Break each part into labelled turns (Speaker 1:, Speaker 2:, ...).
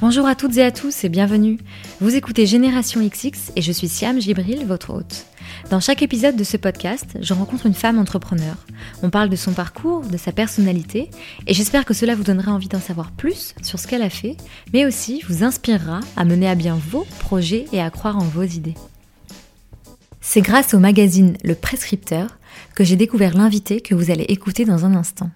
Speaker 1: Bonjour à toutes et à tous et bienvenue. Vous écoutez Génération XX et je suis Siam Gibril, votre hôte. Dans chaque épisode de ce podcast, je rencontre une femme entrepreneur. On parle de son parcours, de sa personnalité et j'espère que cela vous donnera envie d'en savoir plus sur ce qu'elle a fait, mais aussi vous inspirera à mener à bien vos projets et à croire en vos idées. C'est grâce au magazine Le Prescripteur que j'ai découvert l'invité que vous allez écouter dans un instant.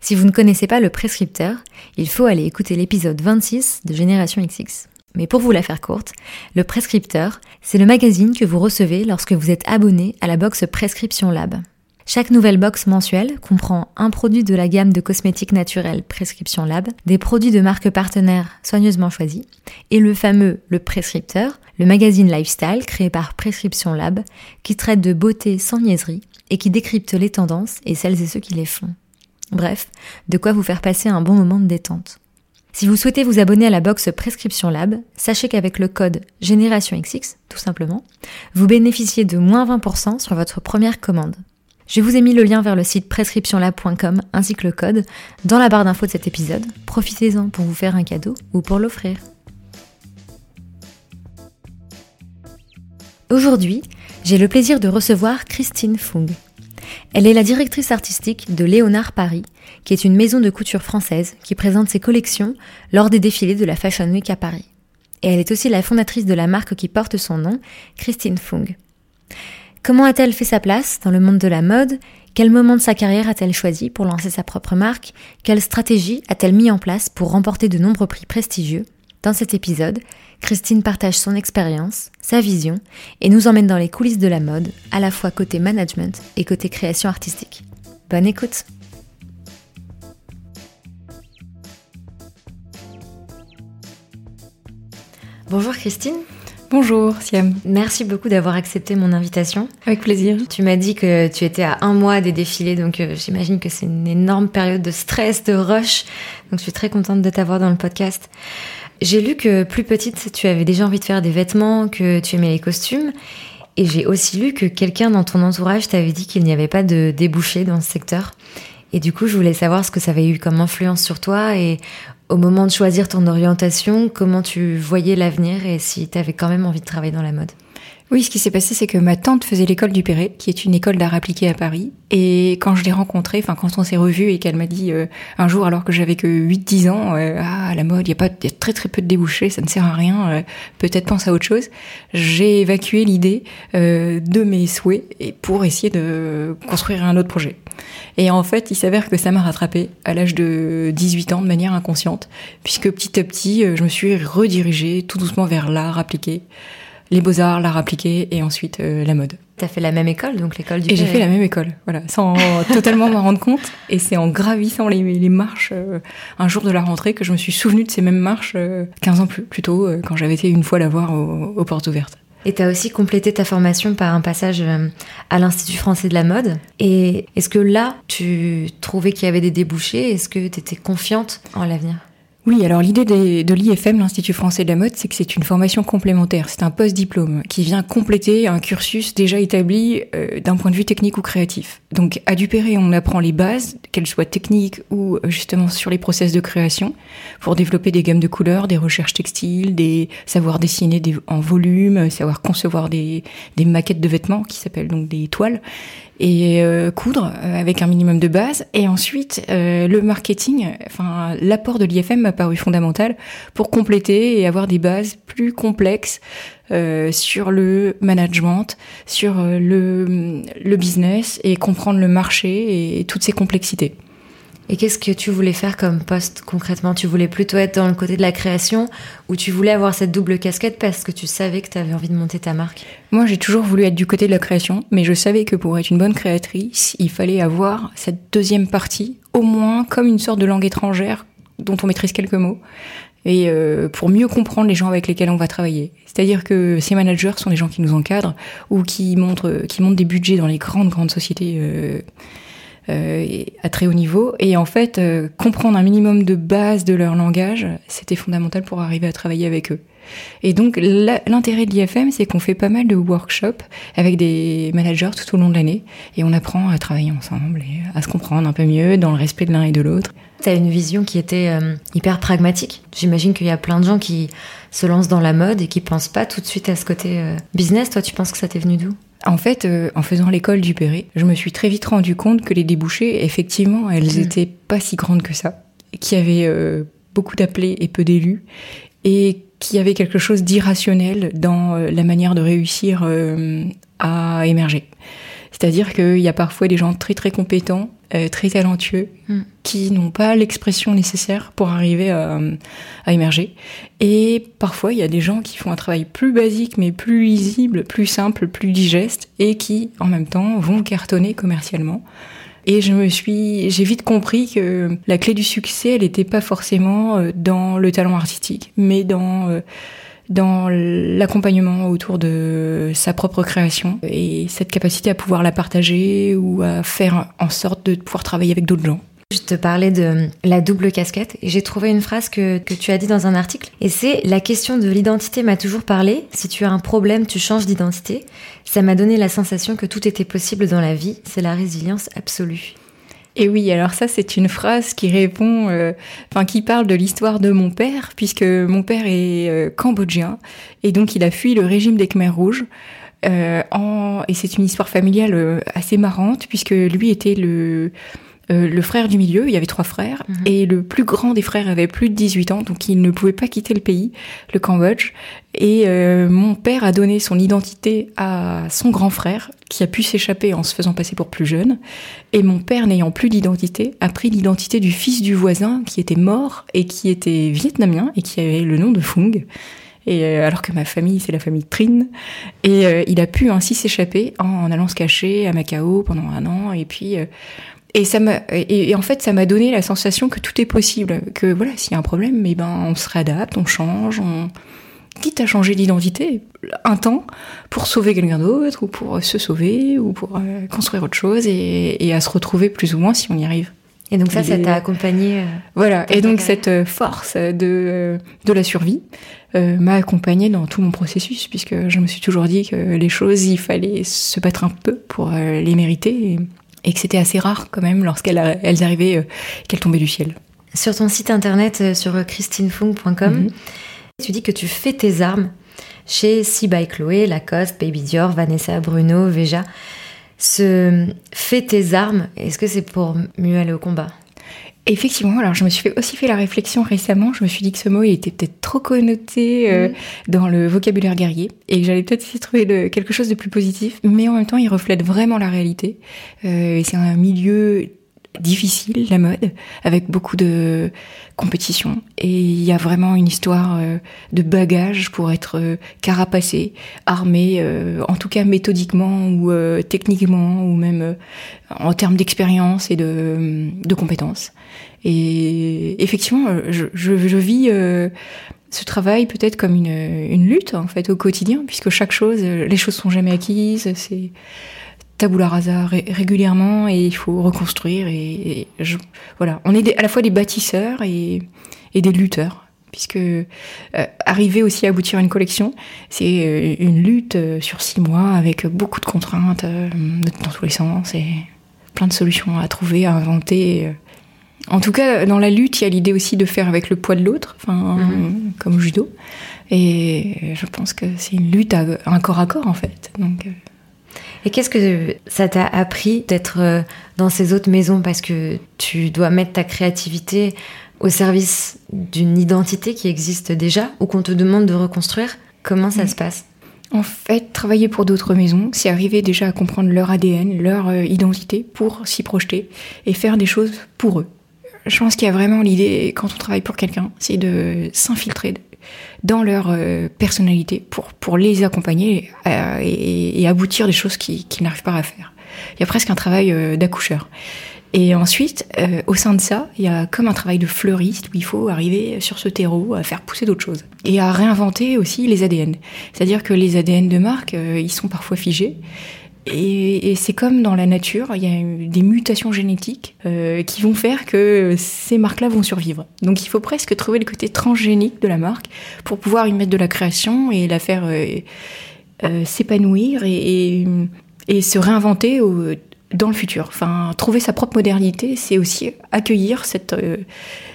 Speaker 1: Si vous ne connaissez pas le prescripteur, il faut aller écouter l'épisode 26 de Génération XX. Mais pour vous la faire courte, le prescripteur, c'est le magazine que vous recevez lorsque vous êtes abonné à la box Prescription Lab. Chaque nouvelle box mensuelle comprend un produit de la gamme de cosmétiques naturels Prescription Lab, des produits de marques partenaires soigneusement choisis, et le fameux Le Prescripteur, le magazine lifestyle créé par Prescription Lab, qui traite de beauté sans niaiserie et qui décrypte les tendances et celles et ceux qui les font. Bref, de quoi vous faire passer un bon moment de détente. Si vous souhaitez vous abonner à la box Prescription Lab, sachez qu'avec le code Génération XX, tout simplement, vous bénéficiez de moins 20% sur votre première commande. Je vous ai mis le lien vers le site prescriptionlab.com ainsi que le code dans la barre d'infos de cet épisode. Profitez-en pour vous faire un cadeau ou pour l'offrir. Aujourd'hui, j'ai le plaisir de recevoir Christine Fung. Elle est la directrice artistique de Léonard Paris, qui est une maison de couture française qui présente ses collections lors des défilés de la Fashion Week à Paris. Et elle est aussi la fondatrice de la marque qui porte son nom, Christine Fung. Comment a-t-elle fait sa place dans le monde de la mode? Quel moment de sa carrière a-t-elle choisi pour lancer sa propre marque? Quelle stratégie a-t-elle mis en place pour remporter de nombreux prix prestigieux? Dans cet épisode, Christine partage son expérience, sa vision et nous emmène dans les coulisses de la mode, à la fois côté management et côté création artistique. Bonne écoute Bonjour Christine.
Speaker 2: Bonjour Siam.
Speaker 1: Merci beaucoup d'avoir accepté mon invitation.
Speaker 2: Avec plaisir.
Speaker 1: Tu m'as dit que tu étais à un mois des défilés, donc euh, j'imagine que c'est une énorme période de stress, de rush. Donc je suis très contente de t'avoir dans le podcast. J'ai lu que plus petite, tu avais déjà envie de faire des vêtements, que tu aimais les costumes. Et j'ai aussi lu que quelqu'un dans ton entourage t'avait dit qu'il n'y avait pas de débouché dans ce secteur. Et du coup, je voulais savoir ce que ça avait eu comme influence sur toi et au moment de choisir ton orientation, comment tu voyais l'avenir et si tu avais quand même envie de travailler dans la mode.
Speaker 2: Oui, ce qui s'est passé, c'est que ma tante faisait l'école du Perret, qui est une école d'art appliqué à Paris. Et quand je l'ai rencontrée, enfin quand on s'est revus et qu'elle m'a dit euh, un jour, alors que j'avais que 8-10 ans, euh, ah la mode, il y a pas, y a très très peu de débouchés, ça ne sert à rien. Euh, Peut-être pense à autre chose. J'ai évacué l'idée de mes souhaits et pour essayer de construire un autre projet. Et en fait, il s'avère que ça m'a rattrapé à l'âge de 18 ans de manière inconsciente, puisque petit à petit, je me suis redirigée tout doucement vers l'art appliqué les beaux-arts, l'art appliqué et ensuite euh, la mode.
Speaker 1: T'as fait la même école, donc l'école du
Speaker 2: Et j'ai fait la même école, voilà, sans totalement m'en rendre compte. Et c'est en gravissant les, les marches euh, un jour de la rentrée que je me suis souvenu de ces mêmes marches 15 euh, ans plus, plus tôt, quand j'avais été une fois la voir aux, portes ouvertes.
Speaker 1: Et tu as aussi complété ta formation par un passage à l'Institut français de la mode. Et est-ce que là, tu trouvais qu'il y avait des débouchés? Est-ce que tu étais confiante en l'avenir?
Speaker 2: Oui, alors l'idée de l'IFM, l'Institut français de la mode, c'est que c'est une formation complémentaire, c'est un post-diplôme qui vient compléter un cursus déjà établi euh, d'un point de vue technique ou créatif. Donc à Dupéré, on apprend les bases, qu'elles soient techniques ou euh, justement sur les process de création, pour développer des gammes de couleurs, des recherches textiles, des savoir dessiner des, en volume, savoir concevoir des maquettes de vêtements qui s'appellent donc des toiles et euh, coudre euh, avec un minimum de base. Et ensuite, euh, le marketing, enfin l'apport de l'IFM m'a paru fondamental pour compléter et avoir des bases plus complexes sur le management, sur le, le business et comprendre le marché et toutes ces complexités.
Speaker 1: Et qu'est-ce que tu voulais faire comme poste concrètement? Tu voulais plutôt être dans le côté de la création ou tu voulais avoir cette double casquette parce que tu savais que tu avais envie de monter ta marque?
Speaker 2: Moi, j'ai toujours voulu être du côté de la création, mais je savais que pour être une bonne créatrice, il fallait avoir cette deuxième partie, au moins comme une sorte de langue étrangère dont on maîtrise quelques mots et euh, pour mieux comprendre les gens avec lesquels on va travailler. C'est-à-dire que ces managers sont des gens qui nous encadrent ou qui montrent, qui montent des budgets dans les grandes grandes sociétés euh, euh, à très haut niveau. Et en fait, euh, comprendre un minimum de base de leur langage, c'était fondamental pour arriver à travailler avec eux. Et donc l'intérêt de l'IFM, c'est qu'on fait pas mal de workshops avec des managers tout au long de l'année, et on apprend à travailler ensemble et à se comprendre un peu mieux dans le respect de l'un et de l'autre.
Speaker 1: Tu as une vision qui était euh, hyper pragmatique. J'imagine qu'il y a plein de gens qui se lancent dans la mode et qui pensent pas tout de suite à ce côté euh, business. Toi, tu penses que ça t'est venu d'où?
Speaker 2: En fait, euh, en faisant l'école du Perret, je me suis très vite rendu compte que les débouchés, effectivement, elles mm. étaient pas si grandes que ça, qu'il y avait beaucoup d'appelés et peu d'élus, et qu'il y avait quelque chose d'irrationnel dans la manière de réussir à émerger. C'est-à-dire qu'il y a parfois des gens très très compétents, euh, très talentueux, mm. qui n'ont pas l'expression nécessaire pour arriver à, émerger. Et parfois, il y a des gens qui font un travail plus basique, mais plus lisible, plus simple, plus digeste, et qui, en même temps, vont cartonner commercialement. Et je me suis, j'ai vite compris que la clé du succès, elle n'était pas forcément euh, dans le talent artistique, mais dans euh, dans l'accompagnement autour de sa propre création et cette capacité à pouvoir la partager ou à faire en sorte de pouvoir travailler avec d'autres gens.
Speaker 1: Je te parlais de la double casquette et j'ai trouvé une phrase que, que, tu as dit dans un article et c'est la question de l'identité m'a toujours parlé. Si tu as un problème, tu changes d'identité. Ça m'a donné la sensation que tout était possible dans la vie. C'est la résilience absolue.
Speaker 2: Et oui, alors ça c'est une phrase qui répond, euh, enfin qui parle de l'histoire de mon père, puisque mon père est euh, cambodgien et donc il a fui le régime des Khmers rouges. Euh. Et c'est une histoire familiale assez marrante puisque lui était le euh, le frère du milieu, il y avait trois frères, mhm. et le plus grand des frères avait plus de 18 ans, donc il ne pouvait pas quitter le pays, le Cambodge. Et euh, mon père a donné son identité à son grand frère, qui a pu s'échapper en se faisant passer pour plus jeune. Et mon père, n'ayant plus d'identité, a pris l'identité du fils du voisin, qui était mort et qui était vietnamien et qui avait le nom de Fung. Et euh, alors que ma famille, c'est la famille Trin. Et il a pu ainsi s'échapper en, allant se cacher à Macao pendant un an. Et puis, et ça m'a et, en fait ça m'a donné la sensation que tout est possible, que voilà s'il y a un problème, mais ben on se réadapte, on change, on quitte à changer d'identité un temps pour sauver quelqu'un d'autre ou pour se sauver ou pour euh, construire autre chose et, à se retrouver plus ou moins si on y arrive.
Speaker 1: Et donc ça, ça t'a accompagné. Euh,
Speaker 2: voilà. Et donc cette euh, force de de la survie m'a accompagné dans tout mon processus puisque je me suis toujours dit que les choses, il fallait se battre un peu pour les mériter. Et, et que c'était assez rare quand même lorsqu'elles arrivaient, euh, qu'elles tombaient du ciel.
Speaker 1: Sur ton site internet, euh, sur christinefung.com, mhm. tu dis que tu fais tes armes chez Si by Chloé, Lacoste, Baby Dior, Vanessa, Bruno, Veja. Ce fait tes armes, est-ce que c'est pour mieux aller au combat?
Speaker 2: Effectivement, alors je me suis fait aussi fait la réflexion récemment, je me suis dit que ce mot était peut-être trop connoté euh, mm. dans le vocabulaire guerrier et que j'allais peut-être essayer de trouver quelque chose de plus positif, mais en même temps il reflète vraiment la réalité. Euh, c'est un milieu difficile, la mode, avec beaucoup de compétition. Et il y a vraiment une histoire euh, de bagage pour être euh, carapacé, armé, euh, en tout cas méthodiquement ou techniquement, ou même en termes d'expérience et de, compétences. Et effectivement, je, je, je vis ce travail peut-être comme une, une lutte en fait au quotidien, puisque chaque chose, les choses sont jamais acquises. C'est tabula rasa régulièrement et il faut reconstruire et, je, voilà. On est à la fois des bâtisseurs et, et des lutteurs puisque euh, arriver aussi à aboutir à une collection c'est euh, une lutte euh, sur six mois avec beaucoup de contraintes dans tous les sens et plein de solutions à trouver à inventer en tout cas dans la lutte il y a l'idée aussi de faire avec le poids de l'autre enfin mm-hmm. comme au judo. Et je pense que c'est une lutte à, un corps à corps en fait. Donc
Speaker 1: et qu'est-ce que ça t'a appris d'être euh, dans ces autres maisons? Parce que tu dois mettre ta créativité au service d'une identité qui existe déjà ou qu'on te demande de reconstruire. Comment ça mm. se passe?
Speaker 2: En fait, travailler pour d'autres maisons, c'est arriver déjà à comprendre leur ADN, leur euh, identité pour s'y projeter et faire des choses pour eux. Je pense qu'il y a vraiment l'idée, quand on travaille pour quelqu'un, c'est de s'infiltrer, dans leur euh, personnalité pour, pour les accompagner euh, et, aboutir des choses qu'ils n'arrivent pas à faire. Il y a presque un travail euh, d'accoucheur. Et ensuite, au sein de ça, il y a comme un travail de fleuriste où il faut arriver sur ce terreau à faire pousser d'autres choses. Et à réinventer aussi les ADN. C'est-à-dire que les ADN de marque, ils sont parfois figés. Et, c'est comme dans la nature, il y a des mutations génétiques euh, qui vont faire que ces marques-là vont survivre. Donc il faut presque trouver le côté transgénique de la marque pour pouvoir y mettre de la création et la faire euh, euh, s'épanouir et, se réinventer dans le futur. Enfin, trouver sa propre modernité, c'est aussi accueillir cette,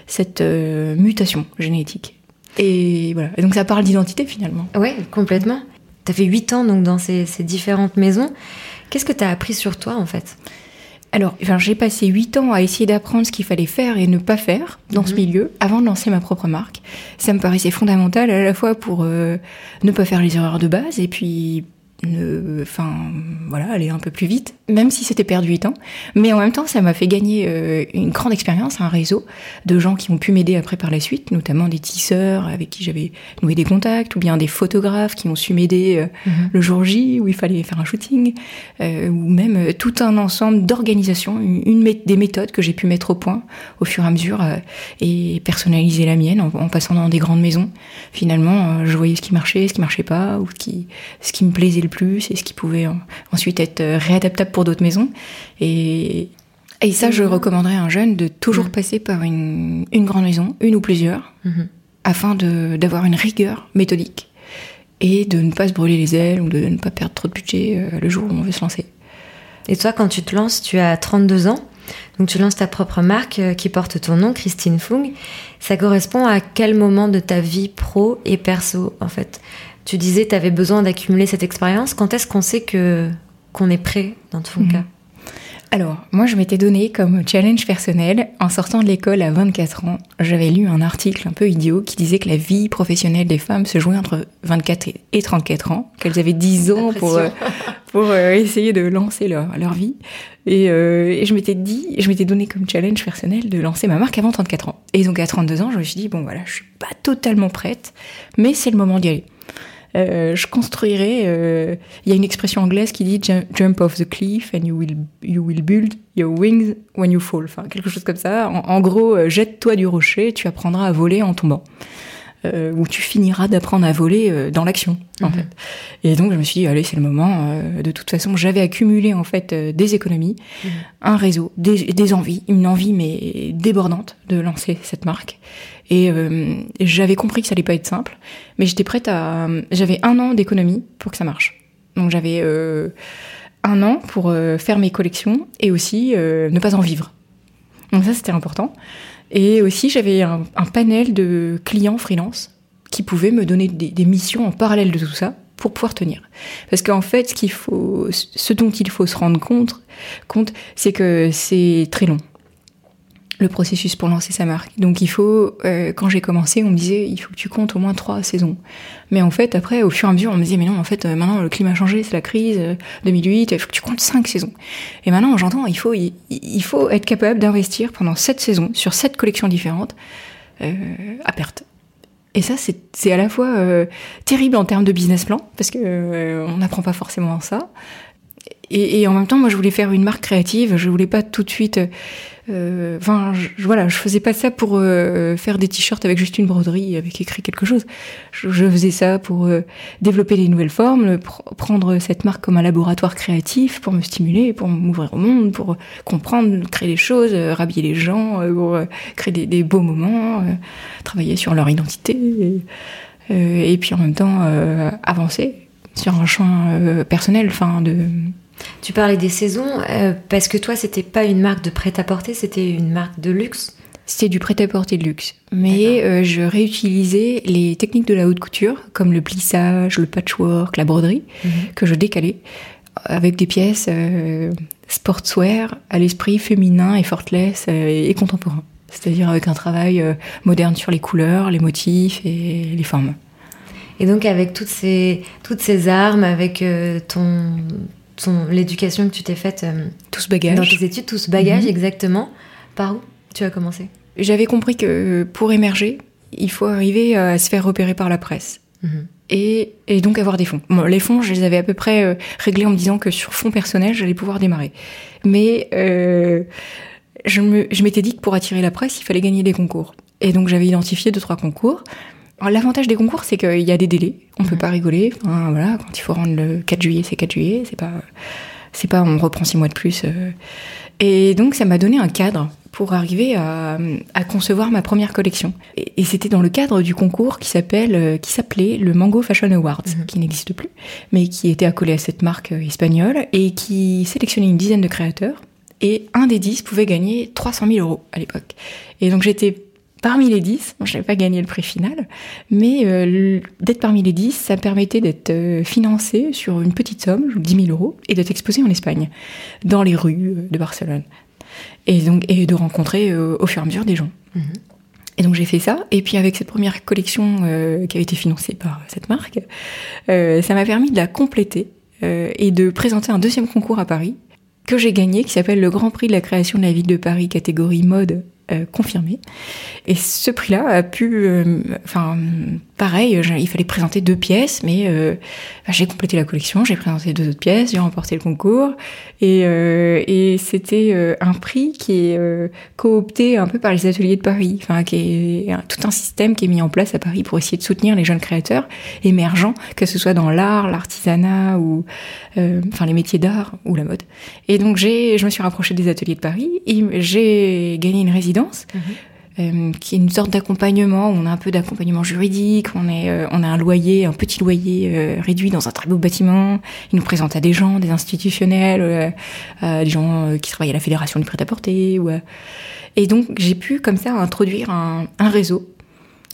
Speaker 2: cette mutation génétique. Et voilà. Et donc ça parle d'identité finalement.
Speaker 1: Oui, complètement. Tu as fait 8 ans donc dans ces, ces différentes maisons. Qu'est-ce que tu as appris sur toi en fait?
Speaker 2: Alors, enfin, j'ai passé huit ans à essayer d'apprendre ce qu'il fallait faire et ne pas faire dans ce mhm. milieu avant de lancer ma propre marque. Ça me paraissait fondamental à la fois pour euh, ne pas faire les erreurs de base et puis enfin voilà, aller un peu plus vite, même si c'était perdu 8 ans. Mais en même temps, ça m'a fait gagner euh, une grande expérience, un réseau de gens qui ont pu m'aider après par la suite, notamment des tisseurs avec qui j'avais noué des contacts, ou bien des photographes qui ont su m'aider euh, mhm. le jour J où il fallait faire un shooting, euh, ou même tout un ensemble d'organisations, une, des méthodes que j'ai pu mettre au point au fur et à mesure et personnaliser la mienne en, passant dans des grandes maisons. Finalement, je voyais ce qui marchait, ce qui marchait pas, ou ce qui, ce qui me plaisait le plus et ce qui pouvait ensuite être euh, réadaptable pour d'autres maisons. Et, et ça, je recommanderais à un jeune de toujours mm. passer par une, une, grande maison, une ou plusieurs, mm-hmm. afin d'avoir une rigueur méthodique et de ne pas se brûler les ailes ou de ne pas perdre trop de budget euh, le jour où on veut se lancer.
Speaker 1: Et toi, quand tu te lances, tu as 32 ans, donc tu lances ta propre marque euh, qui porte ton nom, Christine Fung. Ça correspond à quel moment de ta vie pro et perso, en fait? Tu disais, tu avais besoin d'accumuler cette expérience. Quand est-ce qu'on sait que qu'on est prêt dans ton mhm. cas?
Speaker 2: Alors, moi, je m'étais donné comme challenge personnel, en sortant de l'école à 24 ans, j'avais lu un article un peu idiot qui disait que la vie professionnelle des femmes se jouait entre 24 et 34 ans, qu'elles avaient 10 ans pour, euh, pour euh, essayer de lancer leur, leur vie. Et, euh, et je m'étais dit, je m'étais donné comme challenge personnel de lancer ma marque avant 34 ans. Et donc à 32 ans, je me suis dit, bon voilà, je suis pas totalement prête, mais c'est le moment d'y aller. Euh, je construirais. Euh, il y a une expression anglaise qui dit jump off the cliff and you will you will build your wings when you fall. Enfin quelque chose comme ça. En, gros, euh, jette-toi du rocher, tu apprendras à voler en tombant. Euh, où tu finiras d'apprendre à voler dans l'action en mhm. fait. Et donc je me suis dit allez c'est le moment. de toute façon j'avais accumulé en fait des économies, mhm. un réseau, des, des, envies, une envie mais débordante de lancer cette marque. Et euh, j'avais compris que ça allait pas être simple, mais j'étais prête à. J'avais un an d'économie pour que ça marche. Donc j'avais euh, un an pour euh, faire mes collections et aussi ne pas en vivre. Donc ça c'était important. Et aussi j'avais un, panel de clients freelance qui pouvaient me donner des, missions en parallèle de tout ça pour pouvoir tenir. Parce qu'en fait, ce faut, ce dont il faut se rendre compte, c'est que c'est très long le processus pour lancer sa marque. Donc il faut, euh, quand j'ai commencé, on me disait il faut que tu comptes au moins trois saisons. Mais en fait, après, au fur et à mesure, on me disait mais non, en fait, euh, maintenant le climat a changé, c'est la crise 2008, euh, il faut que tu comptes cinq saisons. Et maintenant, j'entends, il faut, il, faut être capable d'investir pendant sept saisons sur sept collections différentes à perte. Et ça, c'est à la fois terrible en termes de business plan parce que on n'apprend pas forcément ça. Et, en même temps, moi, je voulais faire une marque créative. Je voulais pas tout de suite euh, enfin, voilà, je faisais pas ça pour euh, faire des t-shirts avec juste une broderie avec écrit quelque chose. Je, faisais ça pour euh, développer des nouvelles formes, prendre cette marque comme un laboratoire créatif pour me stimuler, pour m'ouvrir au monde, pour comprendre, créer des choses, rhabiller les gens, pour créer des, beaux moments, travailler sur leur identité, et, puis en même temps avancer sur un chemin personnel, enfin de
Speaker 1: tu parlais des saisons, euh, parce que toi, c'était pas une marque de prêt-à-porter, c'était une marque de luxe.
Speaker 2: C'était du prêt-à-porter de luxe. Mais euh, je réutilisais les techniques de la haute couture, comme le plissage, le patchwork, la broderie, mhm. que je décalais avec des pièces euh, sportswear à l'esprit féminin, effortless et contemporain. C'est-à-dire avec un travail moderne sur les couleurs, les motifs et les formes.
Speaker 1: Et donc avec toutes ces, toutes ces armes, avec ton, l'éducation que tu t'es faite euh,
Speaker 2: tout ce bagage.
Speaker 1: dans tes études, tout ce bagage, mhm. exactement. Par où tu as commencé?
Speaker 2: J'avais compris que pour émerger, il faut arriver à se faire repérer par la presse. Mhm. Et, et, donc avoir des fonds. les fonds, je les avais à peu près euh, réglés en me disant que sur fonds personnels, j'allais pouvoir démarrer. Mais euh, je m'étais dit que pour attirer la presse, il fallait gagner des concours. Et donc j'avais identifié deux, trois concours. L'avantage des concours, c'est qu'il y a des délais. On peut mhm. pas rigoler. voilà, quand il faut rendre le 4 juillet, c'est 4 juillet. C'est pas. C'est pas on reprend six mois de plus. Et donc ça m'a donné un cadre pour arriver à, concevoir ma première collection. Et, c'était dans le cadre du concours qui s'appelle, qui s'appelait le Mango Fashion Awards, mhm. qui n'existe plus, mais qui était accolé à cette marque espagnole et qui sélectionnait une dizaine de créateurs. Et un des dix pouvait gagner 300 000 euros à l'époque. Et donc j'étais parmi les 10, je n'avais pas gagné le prix final, mais euh, d'être parmi les 10, ça permettait d'être euh, financé sur une petite somme, 10 000 euros, et d'être exposé en Espagne, dans les rues euh, de Barcelone. Et, donc, et de rencontrer au fur et à mesure des gens. Mhm. Et donc j'ai fait ça, et puis avec cette première collection qui avait été financée par cette marque, ça m'a permis de la compléter et de présenter un deuxième concours à Paris que j'ai gagné, qui s'appelle le Grand Prix de la création de la ville de Paris catégorie mode euh, confirmé. Et ce prix-là a pu, euh, enfin, pareil, il fallait présenter deux pièces, mais euh, bah, j'ai complété la collection, j'ai présenté deux autres pièces, j'ai remporté le concours, et, et c'était un prix qui est coopté un peu par les ateliers de Paris, enfin, qui est tout un système qui est mis en place à Paris pour essayer de soutenir les jeunes créateurs émergents, que ce soit dans l'art, l'artisanat ou, enfin, les métiers d'art ou la mode. Et donc j'ai, je me suis rapprochée des ateliers de Paris, j'ai gagné une résidence Euh, qui est une sorte d'accompagnement. On a un peu d'accompagnement juridique, on, euh, a un loyer, un petit loyer euh, réduit dans un très beau bâtiment. Il nous présente à des gens, des institutionnels, des gens qui travaillent à la fédération du prêt-à-porter. Et donc j'ai pu comme ça introduire un réseau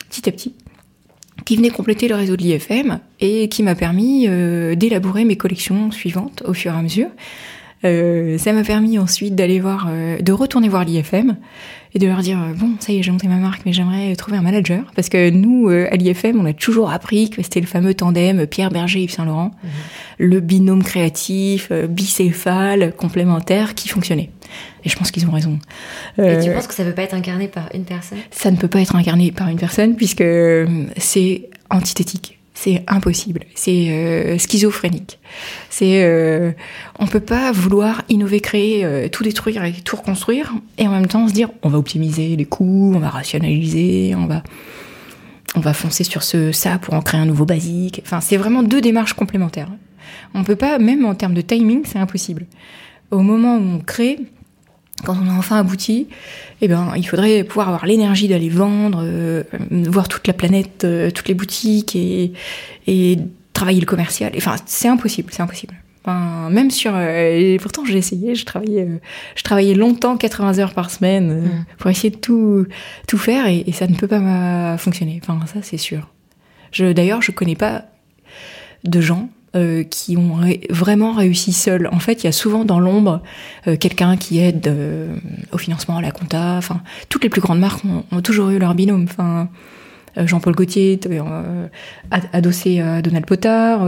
Speaker 2: petit à petit qui venait compléter le réseau de l'IFM et qui m'a permis d'élaborer mes collections suivantes au fur et à mesure. ça m'a permis ensuite d'aller voir, de retourner voir l'IFM, et de leur dire euh, bon ça y est j'ai monté ma marque mais j'aimerais trouver un manager. Parce que nous euh, à l'IFM on a toujours appris que c'était le fameux tandem Pierre Berger Yves Saint Laurent mhm. le binôme créatif euh, bicéphale complémentaire qui fonctionnait. Et je pense qu'ils ont raison.
Speaker 1: Et tu penses que ça ne peut pas être incarné par une personne?
Speaker 2: Ça ne peut pas être incarné par une personne puisque c'est antithétique c'est impossible, c'est euh, schizophrénique. C'est euh, on peut pas vouloir innover, créer, euh, tout détruire et tout reconstruire et en même temps se dire on va optimiser les coûts, on va rationaliser, on va on va foncer sur ce ça pour en créer un nouveau basique. Enfin, c'est vraiment deux démarches complémentaires. On peut pas même en termes de timing, c'est impossible. Au moment où on crée, quand on a enfin abouti, eh ben, il faudrait pouvoir avoir l'énergie d'aller vendre, euh, voir toute la planète, euh, toutes les boutiques et, et travailler le commercial. Enfin, c'est impossible, c'est impossible. Enfin, même sur, euh, et pourtant j'ai essayé, je travaillais, je travaillais longtemps, 80 heures par semaine, mm. pour essayer de tout, tout faire et, et ça ne peut pas fonctionner. Enfin, ça c'est sûr. Je, d'ailleurs, je connais pas de gens euh, qui ont vraiment réussi seuls. En fait, il y a souvent dans l'ombre euh, quelqu'un qui aide euh, au financement, à la compta. Enfin, toutes les plus grandes marques ont, toujours eu leur binôme. Enfin, Jean-Paul Gaultier adossé à Donald Potard.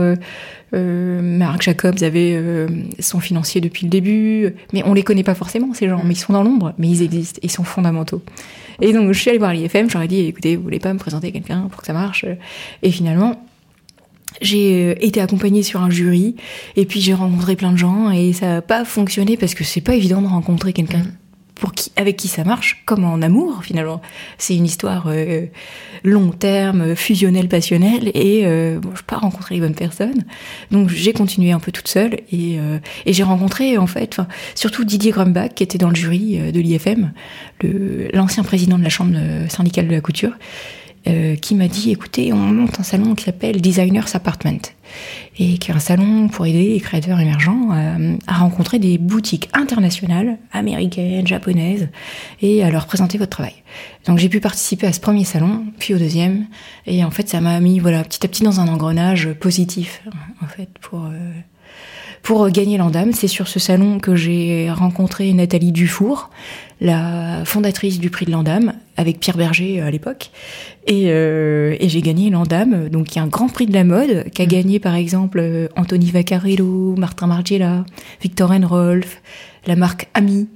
Speaker 2: Marc Jacobs avait son financier depuis le début. Mais on les connaît pas forcément, ces gens. Mais ils sont dans l'ombre, mais ils existent. Ils sont fondamentaux. Et donc, je suis allée voir l'IFM. J'aurais dit, écoutez, vous voulez pas me présenter quelqu'un pour que ça marche? Et finalement, j'ai euh, été accompagnée sur un jury et puis j'ai rencontré plein de gens et ça n'a pas fonctionné parce que c'est pas évident de rencontrer quelqu'un mm. pour qui, avec qui ça marche, comme en amour finalement. C'est une histoire euh, long terme, fusionnelle, passionnelle et euh, bon, je pas rencontré les bonnes personnes. Donc j'ai continué un peu toute seule et, euh, et j'ai rencontré en fait, surtout Didier Grumbach qui était dans le jury de l'IFM, l'ancien président de la chambre syndicale de la couture euh, qui m'a dit écoutez, on monte un salon qui s'appelle Designers Apartment et qui est un salon pour aider les créateurs émergents à, rencontrer des boutiques internationales, américaines, japonaises, et à leur présenter votre travail. Donc j'ai pu participer à ce premier salon, puis au deuxième, et en fait ça m'a mis voilà petit à petit dans un engrenage positif en fait pour euh, pour gagner l'Andam. C'est sur ce salon que j'ai rencontré Nathalie Dufour, la fondatrice du prix de l'Andam, avec Pierre Berger euh, à l'époque. Et, euh, et j'ai gagné l'Andam, donc il y a un grand prix de la mode, qu'a mmh. gagné par exemple euh, Anthony Vaccarello, Martin Margiela, Victor Enrolf, la marque Ami.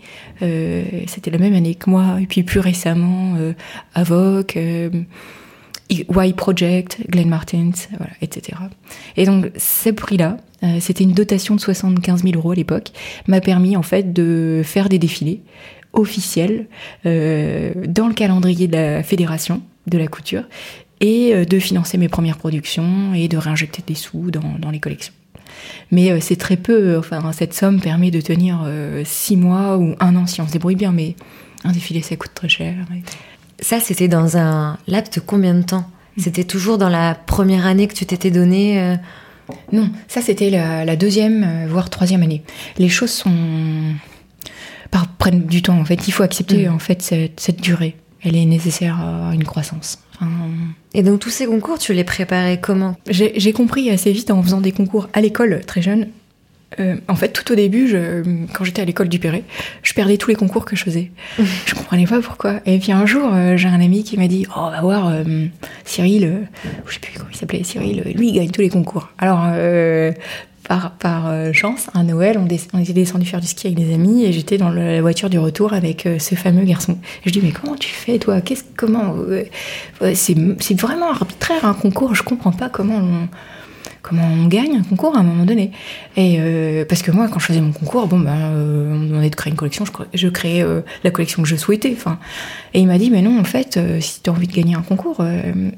Speaker 2: Euh, C'était la même année que moi. Et puis plus récemment, euh, Avoc. Y Project, Glenn Martins, voilà, etc. Et donc, ce prix-là, euh, c'était une dotation de 75 000 euros à l'époque, m'a permis en fait de faire des défilés officiels euh, dans le calendrier de la fédération de la couture et euh, de financer mes premières productions et de réinjecter des sous dans, dans les collections. Mais c'est très peu. Enfin, cette somme permet de tenir six mois ou un an si on se débrouille bien. Mais un défilé, ça coûte très cher.
Speaker 1: Ça, c'était dans un laps de combien de temps? C'était toujours dans la première année que tu t'étais donné
Speaker 2: Non, ça c'était la, deuxième, voire troisième année. Les choses sont prennent du temps en fait. Il faut accepter mm. en fait cette durée elle est nécessaire à une croissance.
Speaker 1: Et donc tous ces concours, tu les préparais comment?
Speaker 2: J'ai compris assez vite en faisant des concours à l'école très jeune. Euh, en fait, tout au début, je, quand j'étais à l'école du Perret, je perdais tous les concours que je faisais. je comprenais pas pourquoi. Et puis un jour, euh, j'ai un ami qui m'a dit "Oh, va voir euh, Cyril, je sais plus comment il s'appelait, Cyril. Lui, il gagne tous les concours." Alors, par, par euh, chance, un Noël, on, était descendu faire du ski avec des amis et j'étais dans la voiture du retour avec euh, ce fameux garçon. Et je dis mais comment tu fais toi? Qu'est-ce comment C'est vraiment arbitraire un concours. Je comprends pas comment on, comment on gagne un concours à un moment donné. Et euh, parce que moi, quand je faisais mon concours, bon, ben, euh, on me demandait de créer une collection, je, je créais euh, la collection que je souhaitais. Enfin, et il m'a dit, mais non, en fait, si tu as envie de gagner un concours,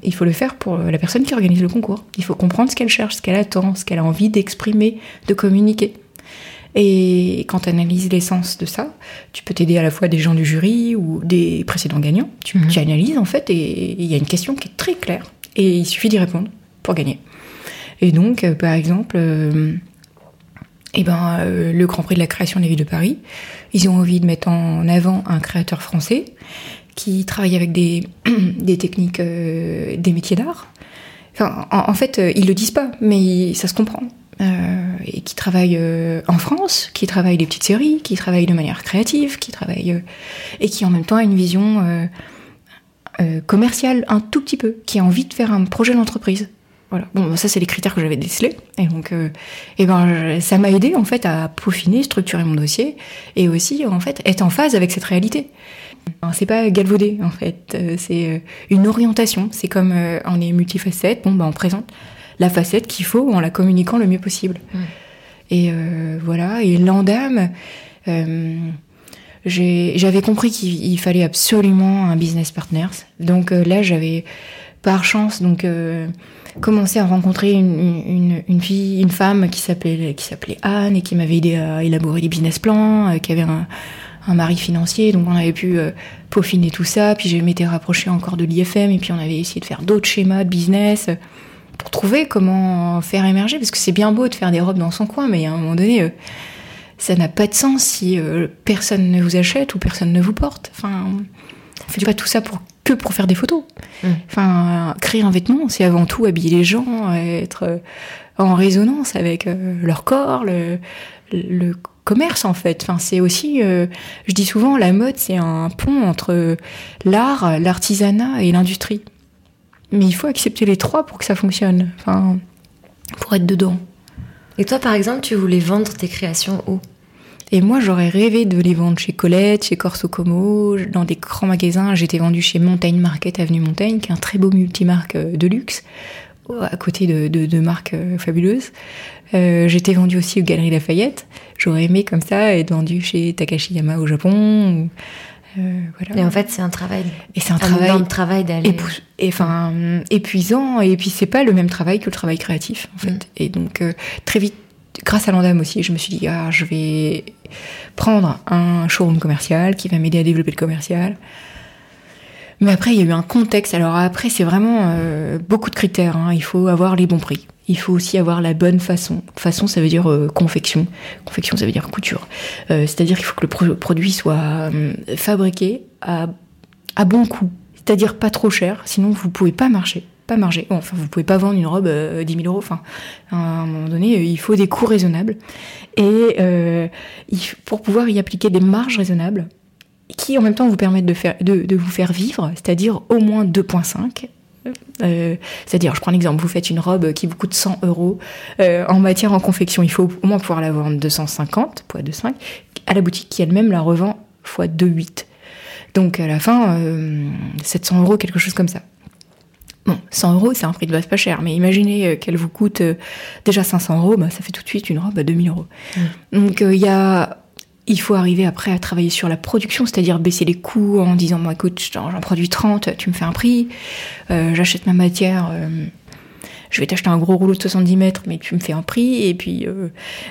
Speaker 2: il faut le faire pour la personne qui organise le concours. Il faut comprendre ce qu'elle cherche, ce qu'elle attend, ce qu'elle a envie d'exprimer, de communiquer. Et quand tu analyses l'essence de ça, tu peux t'aider à la fois des gens du jury ou des précédents gagnants. Tu, mhm. tu analyses en fait et il y a une question qui est très claire et il suffit d'y répondre pour gagner. Et donc, euh, par exemple, euh, eh ben, euh, le Grand Prix de la création de la ville de Paris, ils ont envie de mettre en avant un créateur français qui travaille avec des, des techniques, des métiers d'art. Enfin, en, fait, ils le disent pas, mais ça se comprend. et qui travaille en France, qui travaille des petites séries, qui travaille de manière créative, qui travaille et qui en même temps a une vision commerciale un tout petit peu, qui a envie de faire un projet d'entreprise. Voilà. Bon, ça c'est les critères que j'avais décelés. Et donc, euh, et ben, ça m'a aidé en fait à peaufiner, structurer mon dossier, et aussi en fait être en phase avec cette réalité. C'est pas galvaudé en fait, euh, c'est euh, une orientation. C'est comme on est multifacette, bon ben on présente la facette qu'il faut en la communiquant le mieux possible. Et voilà. Et l'Andam, j'avais compris qu'il fallait absolument un business partner. Donc là, j'avais par chance donc commencé à rencontrer une, une, fille, une femme qui s'appelait qui s'appelait Anne et qui m'avait aidé à élaborer des business plans, euh, qui avait un, un, mari financier, donc on avait pu euh, peaufiner tout ça. Puis je m'étais rapprochée encore de l'IFM et puis on avait essayé de faire d'autres schémas de business euh, pour trouver comment faire émerger, parce que c'est bien beau de faire des robes dans son coin, mais à un moment donné, ça n'a pas de sens si personne ne vous achète ou personne ne vous porte. Enfin, on fait pas tout ça pour que pour faire des photos. Mm. Enfin, créer un vêtement, c'est avant tout habiller les gens, être euh, en résonance avec euh, leur corps, le, le commerce en fait. Enfin, c'est aussi, euh, je dis souvent, la mode, c'est un pont entre l'art, l'artisanat et l'industrie. Mais il faut accepter les trois pour que ça fonctionne. Enfin, pour être dedans.
Speaker 1: Et toi, par exemple, tu voulais vendre tes créations où?
Speaker 2: Et moi, j'aurais rêvé de les vendre chez Colette, chez Corso Como, dans des grands magasins. J'étais vendue chez Montaigne Market, Avenue Montaigne, qui est un très beau multimarque euh, de luxe, à côté de, de, marques euh, fabuleuses. Euh, j'étais vendue aussi aux Galeries Lafayette. J'aurais aimé comme ça être vendue chez Takashiyama au Japon.
Speaker 1: voilà. Et en fait, c'est un travail.
Speaker 2: Et c'est un, travail,
Speaker 1: travail d'aller.
Speaker 2: Enfin, épuisant. Et puis, c'est pas le même travail que le travail créatif, en fait. Mm. Et donc, très vite, grâce à l'Andam aussi, je me suis dit, ah, je vais prendre un showroom commercial qui va m'aider à développer le commercial. Mais après, il y a eu un contexte. Alors après, c'est vraiment euh, beaucoup de critères. Hein. Il faut avoir les bons prix. Il faut aussi avoir la bonne façon. Façon, ça veut dire euh, confection. Confection, ça veut dire couture. Euh, c'est-à-dire qu'il faut que le produit soit fabriqué à, à bon coût. C'est-à-dire pas trop cher, sinon vous pouvez pas marcher pas marger. Enfin, vous pouvez pas vendre une robe 10 euh, 000 euros. Enfin, à un moment donné, euh, il faut des coûts raisonnables. Et euh, pour pouvoir y appliquer des marges raisonnables, qui en même temps vous permettent de, vous faire vivre, c'est-à-dire au moins 2,5. c'est-à-dire, je prends l'exemple, vous faites une robe qui vous coûte 100 euros en matière en confection, il faut au moins pouvoir la vendre 250 x 2,5 à la boutique qui elle-même la revend x 2,8. Donc à la fin, 700 euros, quelque chose comme ça. Bon, 100 euros, c'est un prix de base pas cher, mais imaginez euh, qu'elle vous coûte euh, déjà 500 euros, bah, ça fait tout de suite une robe à 2000 euros. Mm. Donc euh, il y a, il faut arriver après à travailler sur la production, c'est-à-dire baisser les coûts en disant, moi écoute, j'en produis 30, tu me fais un prix, j'achète ma matière je vais t'acheter un gros rouleau de 70 mètres, mais tu me fais un prix. Et puis, euh,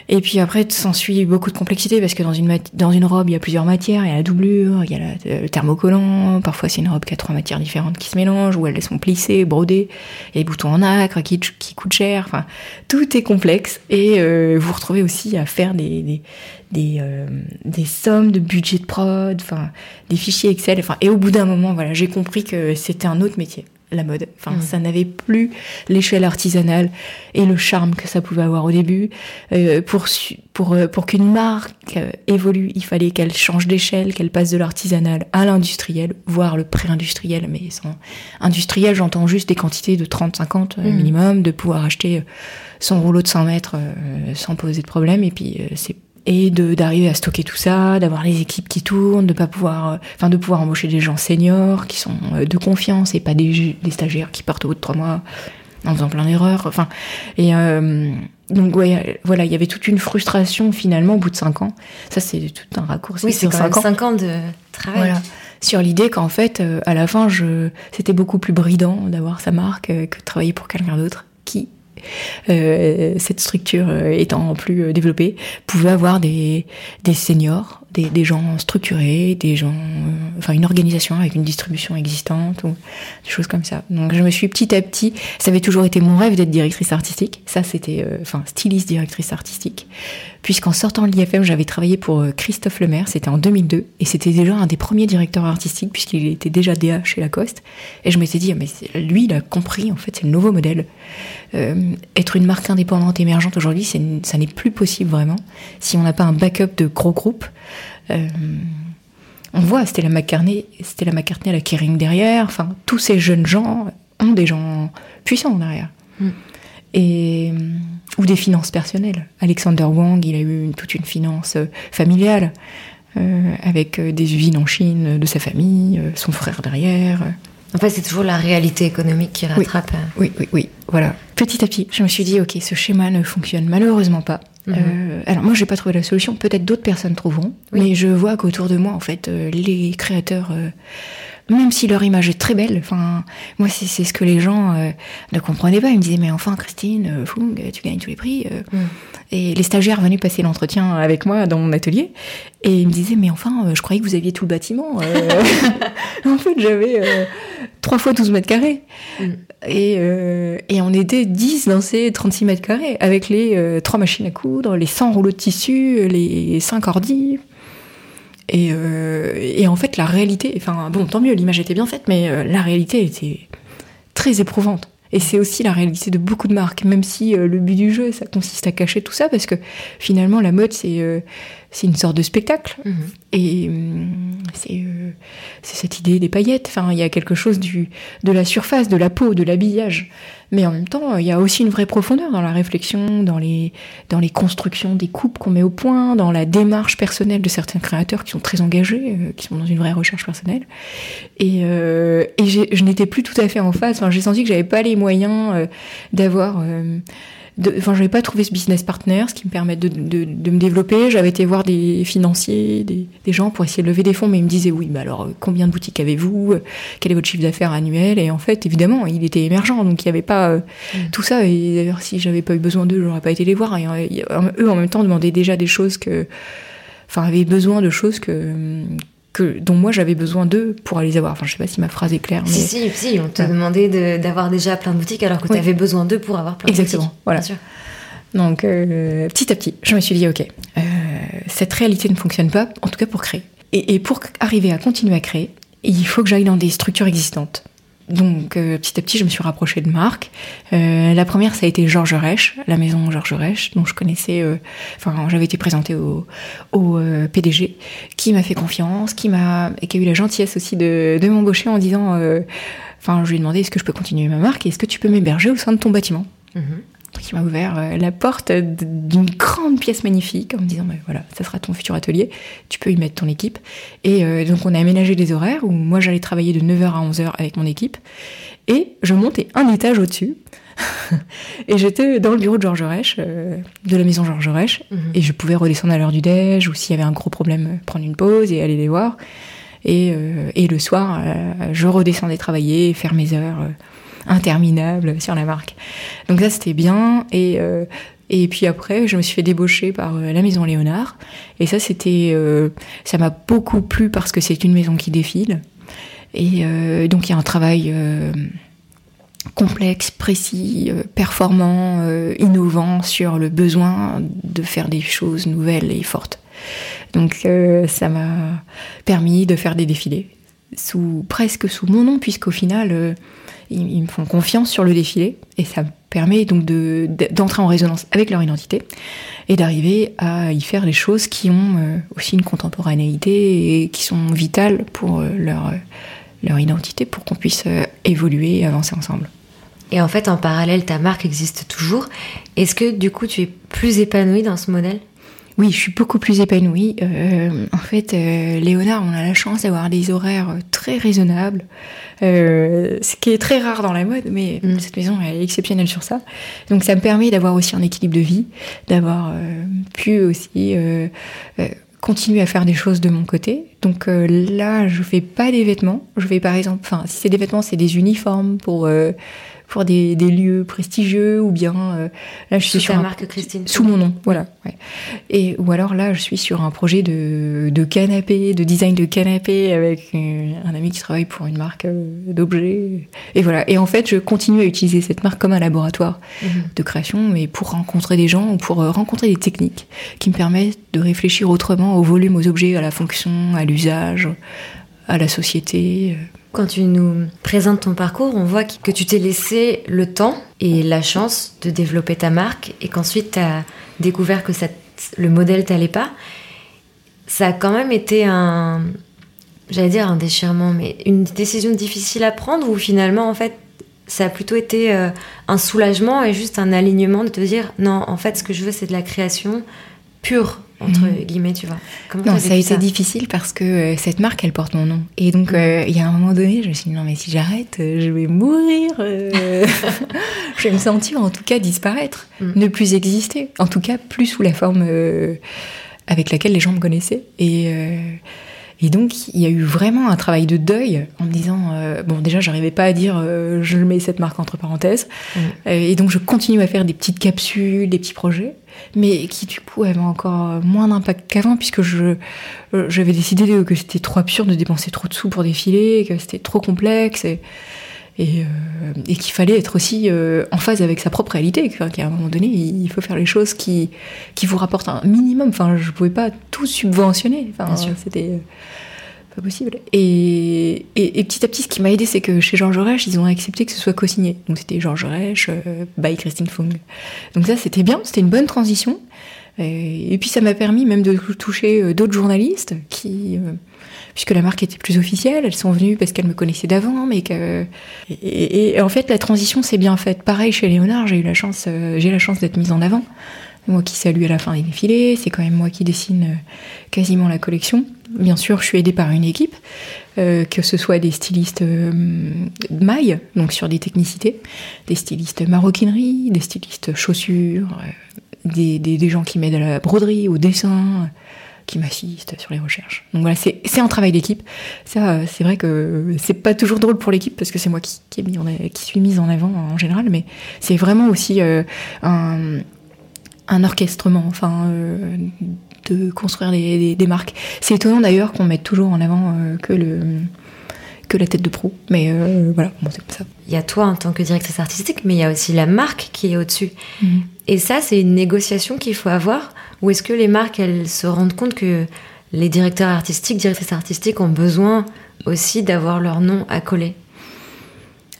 Speaker 2: et puis après, s'ensuit beaucoup de complexité parce que dans une, dans une robe, il y a plusieurs matières. Il y a la doublure, il y a le thermocollant. Parfois, c'est une robe qui a trois matières différentes qui se mélangent, ou elles sont plissées, brodées. Il y a des boutons en acre qui, qui coûtent cher. Enfin, tout est complexe. Et euh, vous retrouvez aussi à faire des, des, des, euh, des, sommes de budget de prod, enfin, des fichiers Excel. Enfin, et au bout d'un moment, voilà, j'ai compris que c'était un autre métier la mode. Enfin, mm. ça n'avait plus l'échelle artisanale et le charme que ça pouvait avoir au début. Euh, pour pour euh, pour qu'une marque euh, évolue, il fallait qu'elle change d'échelle, qu'elle passe de l'artisanal à l'industriel, voire le pré-industriel. Mais sans industriel, j'entends juste des quantités de 30-50 mm. minimum, de pouvoir acheter son rouleau de 100 mètres sans poser de problème. Et puis c'est et de d'arriver à stocker tout ça, d'avoir les équipes qui tournent, de pas pouvoir, euh, enfin de pouvoir embaucher des gens seniors qui sont euh, de confiance et pas des, des stagiaires qui partent au bout de trois mois en faisant plein d'erreurs. Enfin et euh, donc ouais, voilà, il y avait toute une frustration finalement au bout de cinq ans. Ça c'est tout un raccourci.
Speaker 1: Oui, c'est cinq ans. cinq ans de travail. Voilà.
Speaker 2: Sur l'idée qu'en fait, à la fin, je, c'était beaucoup plus bridant d'avoir sa marque que de travailler pour quelqu'un d'autre qui cette structure euh, étant plus euh, développée, pouvait avoir des seniors, des, des gens structurés, des gens, enfin une organisation avec une distribution existante ou des choses comme ça. Donc je me suis petit à petit, ça avait toujours été mon rêve d'être directrice artistique. Ça c'était, enfin styliste directrice artistique puisqu'en sortant de l'IFM, j'avais travaillé pour euh, Christophe Lemaire, c'était en 2002, et c'était déjà un des premiers directeurs artistiques, puisqu'il était déjà DA chez Lacoste. Et je m'étais dit, ah, mais lui, il a compris, en fait, c'est le nouveau modèle. Euh, être une marque indépendante émergente aujourd'hui, ça n'est plus possible vraiment, si on n'a pas un backup de gros groupes. Euh, on voit, c'était la McCartney, c'était la McCartney à la Kering derrière, enfin, tous ces jeunes gens ont des gens puissants derrière. Mm et ou des finances personnelles. Alexander Wang, il a eu toute une finance euh, familiale euh, avec des usines en Chine de sa famille, son frère derrière.
Speaker 1: En fait, c'est toujours la réalité économique qui rattrape.
Speaker 2: Oui, oui, oui, voilà. Petit à petit, je me suis dit, ok, ce schéma ne fonctionne malheureusement pas. Mhm. alors moi, j'ai pas trouvé la solution. Peut-être d'autres personnes trouveront, mais je vois qu'autour de moi, en fait, les créateurs même si leur image est très belle, enfin, moi c'est ce que les gens euh, ne comprenaient pas. Ils me disaient mais enfin Christine, euh, Fung, tu gagnes tous les prix. Euh. Mm. Et les stagiaires venaient passer l'entretien avec moi dans mon atelier et ils me disaient mais enfin, je croyais que vous aviez tout le bâtiment. en fait j'avais trois fois 12 mètres carrés mm. et, et on était 10 dans ces 36 mètres carrés avec les trois machines à coudre, les 100 rouleaux de tissu, les 5 ordi. Et, euh, et, en fait, la réalité, enfin bon, tant mieux, l'image était bien faite, mais euh, la réalité était très éprouvante. Et c'est aussi la réalité de beaucoup de marques, même si euh, le but du jeu, ça consiste à cacher tout ça, parce que finalement, la mode, c'est euh, c'est une sorte de spectacle. Mhm. Et hum, c'est c'est cette idée des paillettes. Enfin, il y a quelque chose du, de la surface, de la peau, de l'habillage. Mais en même temps, il y a aussi une vraie profondeur dans la réflexion, dans les, dans les constructions des coupes qu'on met au point, dans la démarche personnelle de certains créateurs qui sont très engagés, euh, qui sont dans une vraie recherche personnelle. Et, euh, et je n'étais plus tout à fait en phase. Enfin, j'ai senti que j'avais pas les moyens euh, d'avoir enfin, j'avais pas trouvé ce business partner, ce qui me permet de, de, de me développer. J'avais été voir des financiers, des, des, gens pour essayer de lever des fonds, mais ils me disaient oui, mais alors combien de boutiques avez-vous Quel est votre chiffre d'affaires annuel? Et en fait, évidemment, il était émergent, donc il n'y avait pas euh, mm. tout ça. Et d'ailleurs, si j'avais pas eu besoin d'eux, j'aurais pas été les voir. Et, euh, eux, en même temps, demandaient déjà des choses que, enfin, avaient besoin de choses que dont moi j'avais besoin d'eux pour aller les avoir. Enfin, je sais pas si ma phrase est claire. Mais...
Speaker 1: Si, si, si on te demandait d'avoir déjà plein de boutiques alors que tu avais besoin d'eux pour avoir plein
Speaker 2: de boutiques. Exactement, voilà. Donc, euh, petit à petit, je me suis dit, ok, euh, cette réalité ne fonctionne pas, en tout cas pour créer. et pour arriver à continuer à créer, il faut que j'aille dans des structures existantes. Donc euh, petit à petit, je me suis rapprochée de marques. Euh, la première, ça a été Georges Reich, la maison Georges Reich, dont je connaissais. Euh, enfin, j'avais été présentée au, au PDG, qui m'a fait confiance, qui m'a et qui a eu la gentillesse aussi de, de m'embaucher en disant. Enfin, je lui ai demandé est-ce que je peux continuer ma marque et est-ce que tu peux m'héberger au sein de ton bâtiment? Mm-hmm qui m'a ouvert euh, la porte d'une grande pièce magnifique en me disant bah, voilà ça sera ton futur atelier tu peux y mettre ton équipe et euh, donc on a aménagé des horaires où moi j'allais travailler de 9h à 11h avec mon équipe et je montais un étage au-dessus et j'étais dans le bureau de Georges Reich, euh, de la maison Georges Reich, mhm. et je pouvais redescendre à l'heure du déj ou s'il y avait un gros problème, prendre une pause et aller les voir. Et, et le soir, je redescendais travailler, faire mes heures interminable sur la marque. Donc ça c'était bien et et puis après, je me suis fait débaucher par la maison Léonard. Et ça, c'était, ça m'a beaucoup plu parce que c'est une maison qui défile. Et donc il y a un travail complexe, précis, euh, performant, euh, innovant sur le besoin de faire des choses nouvelles et fortes. Donc euh, ça m'a permis de faire des défilés sous presque sous mon nom puisqu'au final ils, me font confiance sur le défilé et ça me permet donc d'entrer en résonance avec leur identité et d'arriver à y faire des choses qui ont aussi une contemporanéité et qui sont vitales pour leur leur identité pour qu'on puisse évoluer et avancer ensemble.
Speaker 1: Et en fait, en parallèle, ta marque existe toujours. Est-ce que du coup, tu es plus épanouie dans ce modèle?
Speaker 2: Oui, je suis beaucoup plus épanouie. Euh, en fait, euh, Léonard, on a la chance d'avoir des horaires très raisonnables, euh, ce qui est très rare dans la mode, mais mm. cette maison elle est exceptionnelle sur ça. Donc ça me permet d'avoir aussi un équilibre de vie, d'avoir pu aussi continuer à faire des choses de mon côté. Donc là, je fais pas des vêtements. Je vais par exemple, enfin, si c'est des vêtements, c'est des uniformes pour pour des, des lieux prestigieux ou bien euh,
Speaker 1: là je suis sur ta marque Christine
Speaker 2: sous mon nom voilà ouais. et ou alors là je suis sur un projet de, de canapé de design de canapé avec euh, un ami qui travaille pour une marque euh, d'objets et voilà et en fait je continue à utiliser cette marque comme un laboratoire mhm. de création mais pour rencontrer des gens ou pour rencontrer des techniques qui me permettent de réfléchir autrement au volume aux objets à la fonction à l'usage à la société
Speaker 1: quand tu nous présentes ton parcours, on voit que tu t'es laissé le temps et la chance de développer ta marque et qu'ensuite tu as découvert que le modèle t'allait pas. Ça a quand même été un, j'allais dire un déchirement, mais une décision difficile à prendre ou finalement en fait ça a plutôt été euh, un soulagement et juste un alignement de te dire non en fait ce que je veux c'est de la création pure entre mhm. guillemets, tu vois.
Speaker 2: non, ça a été difficile parce que euh, cette marque, elle porte mon nom. Et donc, euh, il y a un moment donné, je me suis dit, non, mais si j'arrête, euh, je vais mourir. je vais me sentir, en tout cas, disparaître, mm. ne plus exister. En tout cas, plus sous la forme avec laquelle les gens me connaissaient. Et, et donc, il y a eu vraiment un travail de deuil en me disant, bon, déjà, j'arrivais pas à dire, je mets cette marque entre parenthèses. Mm. et donc, je continue à faire des petites capsules, des petits projets mais qui du coup avait encore moins d'impact qu'avant puisque je euh, j'avais décidé que c'était trop absurde de dépenser trop de sous pour défiler, que c'était trop complexe et et, euh, et qu'il fallait être aussi euh, en phase avec sa propre réalité, qu'à un moment donné, il faut faire les choses qui, qui vous rapportent un minimum. Enfin, je pouvais pas tout subventionner. Enfin, c'était possible. Et, et, petit à petit, ce qui m'a aidé, c'est que chez Georges Reich, ils ont accepté que ce soit co-signé. Donc c'était Georges Reich euh, by Christine Fung. Donc ça, c'était bien, c'était une bonne transition. Et, puis ça m'a permis même de toucher euh, d'autres journalistes qui, euh, puisque la marque était plus officielle, elles sont venues parce qu'elles me connaissaient d'avant, mais que et, en fait la transition s'est bien faite. Pareil chez Léonard, j'ai eu la chance, j'ai la chance d'être mise en avant. Moi qui salue à la fin des défilés, c'est quand même moi qui dessine quasiment la collection. Bien sûr, je suis aidée par une équipe, euh, que ce soit des stylistes euh, mailles, donc sur des technicités, des stylistes maroquinerie, des stylistes chaussures, euh, des, gens qui m'aident à la broderie, au dessin, qui m'assistent sur les recherches. Donc voilà, c'est un travail d'équipe. Ça, c'est vrai que c'est pas toujours drôle pour l'équipe parce que c'est moi qui, qui, qui, suis mise en avant en général, mais c'est vraiment aussi un, un orchestrement. Enfin de construire des, marques. C'est étonnant d'ailleurs qu'on mette toujours en avant euh, que le que la tête de pro. Mais euh, voilà, bon, c'est comme ça.
Speaker 1: Il y a toi en tant que directrice artistique, mais il y a aussi la marque qui est au-dessus. Mhm. Et ça, c'est une négociation qu'il faut avoir. Ou est-ce que les marques, elles se rendent compte que les directeurs artistiques, directrices artistiques ont besoin aussi d'avoir leur nom à coller?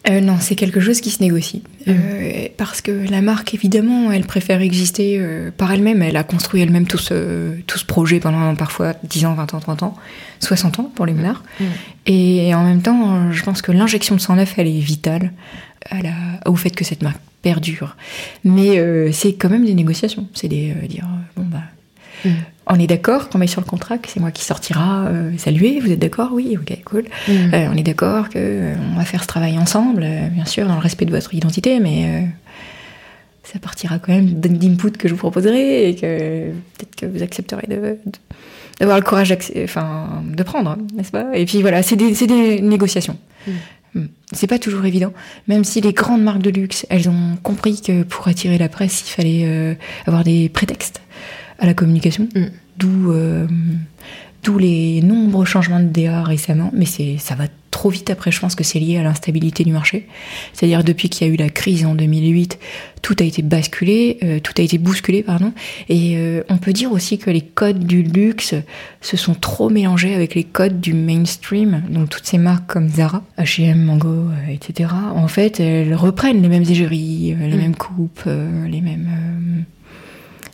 Speaker 2: Euh, non, c'est quelque chose qui se négocie. Mm. Euh, parce que la marque, évidemment, elle préfère exister euh, par elle-même. Elle a construit elle-même tout ce, tout ce projet pendant parfois 10 ans, 20 ans, 30 ans, 60 ans pour les menards. Mm. Et en même temps, je pense que l'injection de sang neuf, elle est vitale au fait que cette marque perdure. Mais c'est quand même des négociations. C'est des dire, bon, bah. Mm on est d'accord qu'on met sur le contrat que c'est moi qui sortira euh, saluer, vous êtes d'accord? Oui, ok, cool. Mm. Euh, on est d'accord qu'on euh, va faire ce travail ensemble, bien sûr, dans le respect de votre identité, mais ça partira quand même d'input que je vous proposerai et que peut-être que vous accepterez d'avoir le courage enfin, de prendre, n'est-ce pas? Et puis voilà, c'est des, négociations. Mm. Hmm. C'est pas toujours évident, même si les grandes marques de luxe, elles ont compris que pour attirer la presse, il fallait euh, avoir des prétextes à la communication,
Speaker 1: Mm.
Speaker 2: D'où euh, d'où les nombreux changements de DA récemment. Mais c'est ça va trop vite après. Je pense que c'est lié à l'instabilité du marché. C'est-à-dire depuis qu'il y a eu la crise en 2008, tout a été basculé, euh, tout a été bousculé, pardon. Et euh, on peut dire aussi que les codes du luxe se sont trop mélangés avec les codes du mainstream. Donc toutes ces marques comme Zara, H&M, Mango, euh, etc. En fait, elles reprennent les mêmes égéries, euh, les
Speaker 1: Mm.
Speaker 2: mêmes coupes, les mêmes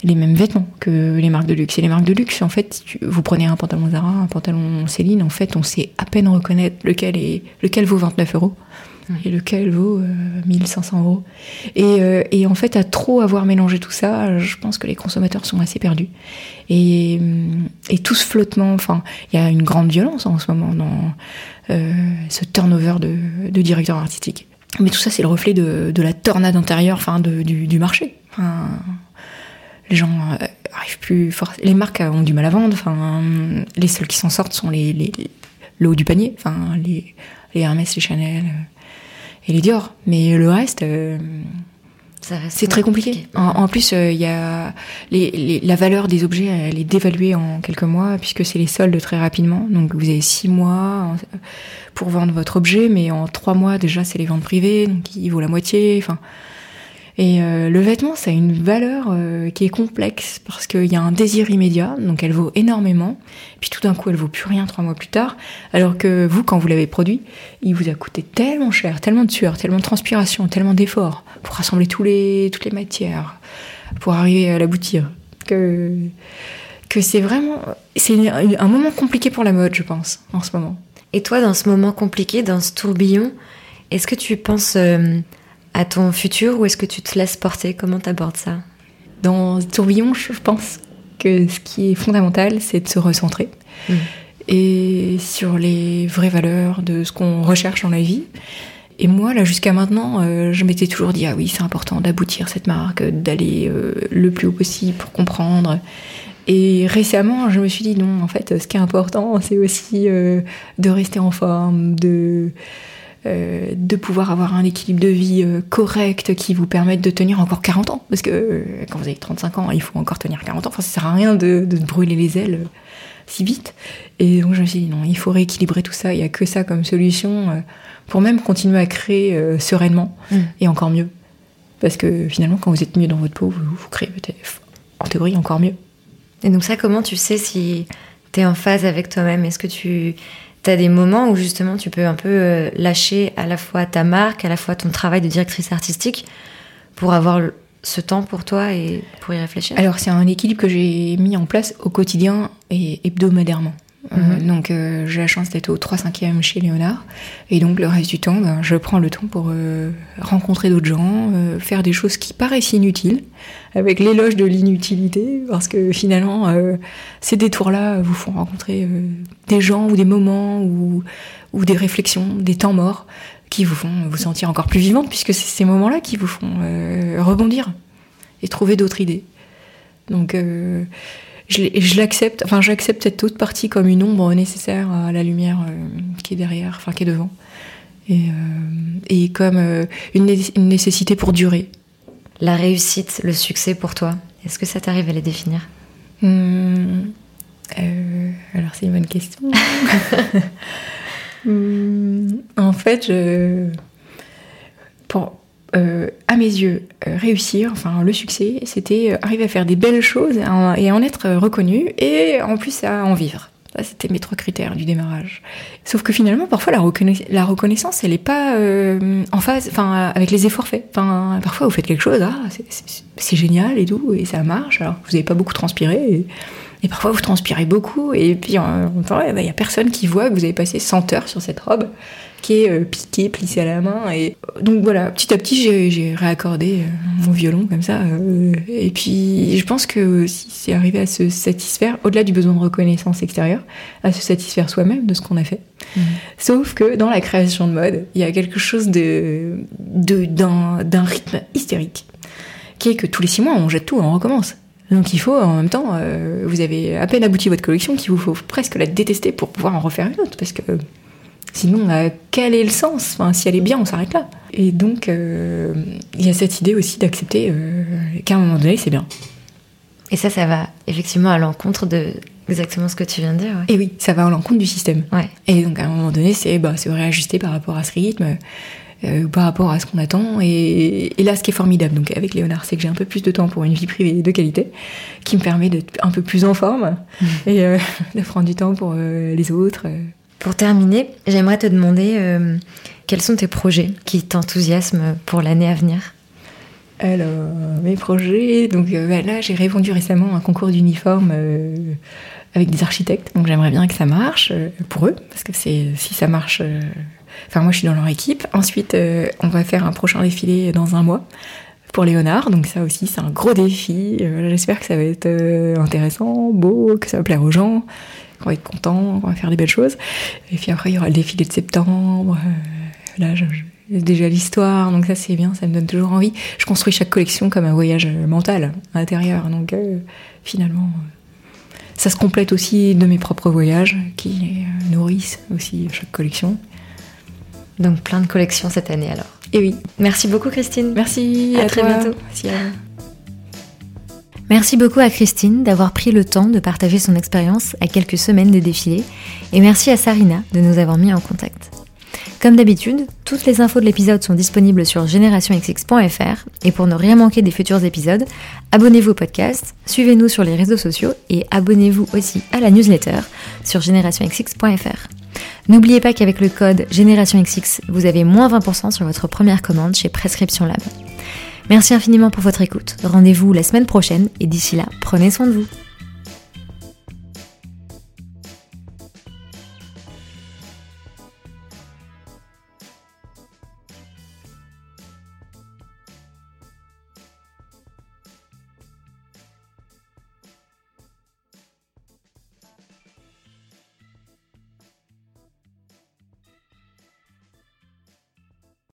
Speaker 2: les mêmes vêtements que les marques de luxe. Et les marques de luxe, en fait, tu- vous prenez un pantalon Zara, un pantalon Céline, en fait, on sait à peine reconnaître lequel est lequel vaut 29 euros et lequel vaut euh, 1500 euros. Et, euh, et en fait, à trop avoir mélangé tout ça, je pense que les consommateurs sont assez perdus. Et, hum, et tout ce flottement, enfin, il y a une grande violence en ce moment dans euh, ce turnover de, de directeurs artistiques. Mais tout ça, c'est le reflet de, de la tornade intérieure, enfin, de- du, du marché. Enfin, les gens euh, arrivent plus fort. Les marques ont du mal à vendre. Enfin, les seuls qui s'en sortent sont les, les- le haut du panier. Enfin, les, les Hermès, les Chanel euh, et les Dior. Mais le reste, euh, c'est très compliqué. En, en plus, euh, il y a les, les- la valeur des objets, elle est dévaluée en quelques mois puisque c'est les soldes très rapidement. Donc vous avez six mois pour vendre votre objet, mais en trois mois déjà c'est les ventes privées, donc il vaut la moitié. Enfin, et euh, le vêtement, ça a une valeur euh, qui est complexe parce qu'il y a un désir immédiat, donc elle vaut énormément. Puis tout d'un coup, elle vaut plus rien trois mois plus tard, alors que vous, quand vous l'avez produit, il vous a coûté tellement cher, tellement de sueur, tellement de transpiration, tellement d'efforts pour rassembler les, toutes les matières, pour arriver à l'aboutir, que que c'est vraiment c'est un moment compliqué pour la mode, je pense, en ce moment.
Speaker 1: Et toi, dans ce moment compliqué, dans ce tourbillon, est-ce que tu penses euh, à ton futur ou est-ce que tu te laisses porter? Comment t'abordes ça?
Speaker 2: Dans tourbillon, je pense que ce qui est fondamental, c'est de se recentrer
Speaker 1: Mm.
Speaker 2: et sur les vraies valeurs de ce qu'on recherche dans la vie. Et moi, là, jusqu'à maintenant, euh, je m'étais toujours dit, ah oui, c'est important d'aboutir cette marque, d'aller euh, le plus haut possible pour comprendre. Et récemment, je me suis dit, non, en fait, ce qui est important, c'est aussi euh, de rester en forme, de, euh, de pouvoir avoir un équilibre de vie euh, correct qui vous permette de tenir encore 40 ans. Parce que euh, quand vous avez 35 ans, il faut encore tenir 40 ans. Enfin, ça sert à rien de, de brûler les ailes si vite. Et donc, je me suis dit, non, il faut rééquilibrer tout ça. Il n'y a que ça comme solution pour même continuer à créer sereinement
Speaker 1: Mm.
Speaker 2: et encore mieux. Parce que finalement, quand vous êtes mieux dans votre peau, vous, vous créez peut-être, en théorie, encore mieux.
Speaker 1: Et donc ça, comment tu sais si tu es en phase avec toi-même? Est-ce que tu as des moments où justement tu peux un peu euh, lâcher à la fois ta marque, à la fois ton travail de directrice artistique pour avoir ce temps pour toi et pour y réfléchir?
Speaker 2: Alors, c'est un équilibre que j'ai mis en place au quotidien et hebdomadairement. Euh,
Speaker 1: Mhm.
Speaker 2: donc, euh, j'ai la chance d'être au 3 5 e chez Léonard. Et donc, le reste du temps, ben, je prends le temps pour euh, rencontrer d'autres gens, euh, faire des choses qui paraissent inutiles, avec l'éloge de l'inutilité, parce que finalement, euh, ces détours-là vous font rencontrer euh, des gens ou des moments ou, ou des réflexions, des temps morts, qui vous font vous sentir encore plus vivante, puisque c'est ces moments-là qui vous font euh, rebondir et trouver d'autres idées. Donc, euh, je, l'accepte, enfin, j'accepte cette autre partie comme une ombre nécessaire à la lumière euh, qui est derrière, enfin, qui est devant. Et, euh, et comme euh, une, né- une nécessité pour durer.
Speaker 1: La réussite, le succès pour toi, est-ce que ça t'arrive à les définir?
Speaker 2: Hum, euh, alors, c'est une bonne question. Hum, en fait, je, pour, euh, à mes yeux, euh, réussir, enfin le succès, c'était euh, arriver à faire des belles choses et en, être reconnu et en plus à en vivre. Ça, c'était mes trois critères du démarrage. Sauf que finalement, parfois, la, reconna- la reconnaissance, elle n'est pas en phase enfin, avec les efforts faits. Enfin, parfois, vous faites quelque chose, ah, c'est- génial et tout, et ça marche, alors vous n'avez pas beaucoup transpiré. Et, et parfois, vous transpirez beaucoup, et puis en même temps, il n'y a personne qui voit que vous avez passé 100 heures sur cette robe euh, piquée, plissée à la main. Et donc voilà, petit à petit, j'ai- réaccordé euh, mon violon comme ça. euh, et puis, je pense que si c'est arrivé à se satisfaire, au-delà du besoin de reconnaissance extérieure, à se satisfaire soi-même de ce qu'on a fait. Sauf que dans la création de mode, il y a quelque chose de d'un rythme hystérique, qui est que tous les six mois, on jette tout, on recommence. Donc il faut en même temps, euh, vous avez à peine abouti votre collection qu'il vous faut presque la détester pour pouvoir en refaire une autre, parce que Sinon, euh, quel est le sens? Enfin, Si elle est bien, on s'arrête là. Et donc, euh, il y a cette idée aussi d'accepter euh, qu'à un moment donné, c'est bien.
Speaker 1: Et ça, ça va effectivement à l'encontre de exactement ce que tu viens de dire.
Speaker 2: Et oui, ça va à l'encontre du système.
Speaker 1: Ouais.
Speaker 2: Et donc, à un moment donné, c'est bah, réajuster par rapport à ce rythme. Euh, par rapport à ce qu'on attend. Et, là, ce qui est formidable donc avec Léonard, c'est que j'ai un peu plus de temps pour une vie privée de qualité, qui me permet d'être un peu plus en forme mmh. et euh, de prendre du temps pour euh, les autres.
Speaker 1: Pour terminer, j'aimerais te demander quels sont tes projets qui t'enthousiasment pour l'année à venir?
Speaker 2: Alors, mes projets, donc bah, là j'ai répondu récemment à un concours d'uniforme avec des architectes, donc j'aimerais bien que ça marche pour eux, parce que c'est si ça marche, Enfin, moi, je suis dans leur équipe. Ensuite, euh, on va faire un prochain défilé dans un mois pour Léonard. Donc ça aussi, c'est un gros défi. Euh, j'espère que ça va être euh, intéressant, beau, que ça va plaire aux gens, qu'on va être content, qu'on va faire des belles choses. Et puis après, il y aura le défilé de septembre. là, j'ai déjà l'histoire, donc ça c'est bien, ça me donne toujours envie. Je construis chaque collection comme un voyage mental, intérieur. Donc finalement, ça se complète aussi de mes propres voyages qui nourrissent aussi chaque collection.
Speaker 1: Donc plein de collections cette année alors.
Speaker 2: Et oui.
Speaker 1: Merci beaucoup Christine.
Speaker 2: Merci.
Speaker 1: À, très bientôt. Merci beaucoup à Christine d'avoir pris le temps de partager son expérience à quelques semaines des défilés et merci à Sarina de nous avoir mis en contact. Comme d'habitude, toutes les infos de l'épisode sont disponibles sur générationxx.fr et pour ne rien manquer des futurs épisodes, abonnez-vous au podcast, suivez-nous sur les réseaux sociaux et abonnez-vous aussi à la newsletter sur générationxx.fr. N'oubliez pas qu'avec le code GénérationXX, vous avez moins 20% sur votre première commande chez Prescription Lab. Merci infiniment pour votre écoute. Rendez-vous la semaine prochaine et d'ici là, prenez soin de vous.